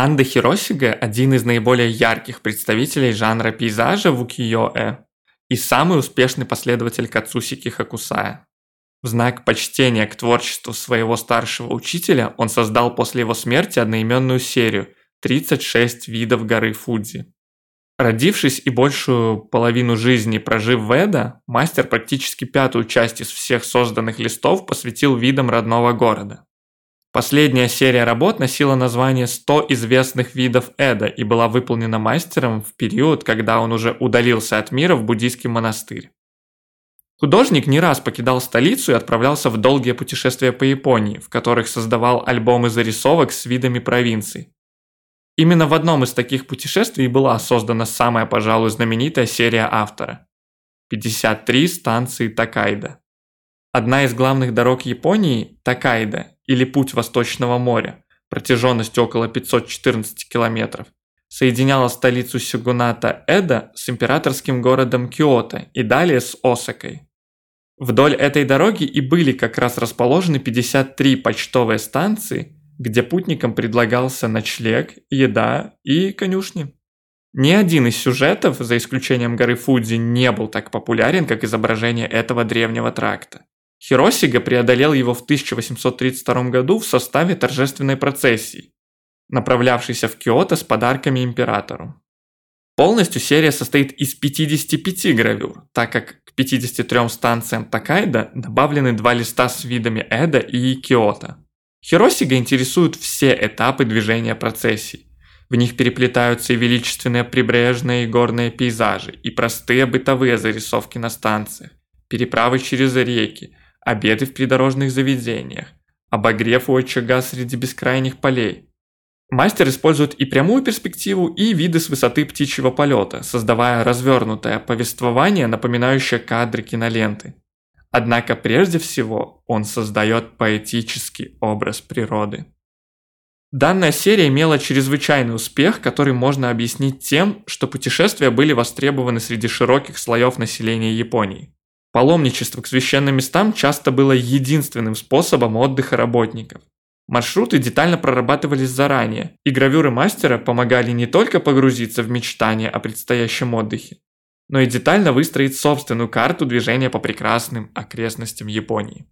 Анда Хиросига – один из наиболее ярких представителей жанра пейзажа в укиё-э и самый успешный последователь Кацусики Хакусая. В знак почтения к творчеству своего старшего учителя он создал после его смерти одноименную серию 36 видов горы Фудзи. Родившись и большую половину жизни прожив в Эда, мастер практически пятую часть из всех созданных листов посвятил видам родного города. Последняя серия работ носила название «100 известных видов Эда» и была выполнена мастером в период, когда он уже удалился от мира в буддийский монастырь. Художник не раз покидал столицу и отправлялся в долгие путешествия по Японии, в которых создавал альбомы зарисовок с видами провинций. Именно в одном из таких путешествий была создана самая, пожалуй, знаменитая серия автора – 53 станции Такайда. Одна из главных дорог Японии – Такайда, или Путь Восточного моря, протяженностью около 514 километров, соединяла столицу Сёгуната Эда с императорским городом Киото и далее с Осакой. Вдоль этой дороги и были как раз расположены 53 почтовые станции, где путникам предлагался ночлег, еда и конюшни. Ни один из сюжетов, за исключением горы Фудзи, не был так популярен, как изображение этого древнего тракта. Хиросига преодолел его в 1832 году в составе торжественной процессии, направлявшейся в Киото с подарками императору. Полностью серия состоит из 55 гравюр, так как к 53 станциям Такайда добавлены два листа с видами Эда и Киото. Хиросига интересуют все этапы движения процессий. В них переплетаются и величественные прибрежные и горные пейзажи, и простые бытовые зарисовки на станциях, переправы через реки, обеды в придорожных заведениях, обогрев у очага среди бескрайних полей, Мастер использует и прямую перспективу, и виды с высоты птичьего полета, создавая развернутое повествование, напоминающее кадры киноленты. Однако прежде всего он создает поэтический образ природы. Данная серия имела чрезвычайный успех, который можно объяснить тем, что путешествия были востребованы среди широких слоев населения Японии. Паломничество к священным местам часто было единственным способом отдыха работников. Маршруты детально прорабатывались заранее, и гравюры мастера помогали не только погрузиться в мечтания о предстоящем отдыхе, но и детально выстроить собственную карту движения по прекрасным окрестностям Японии.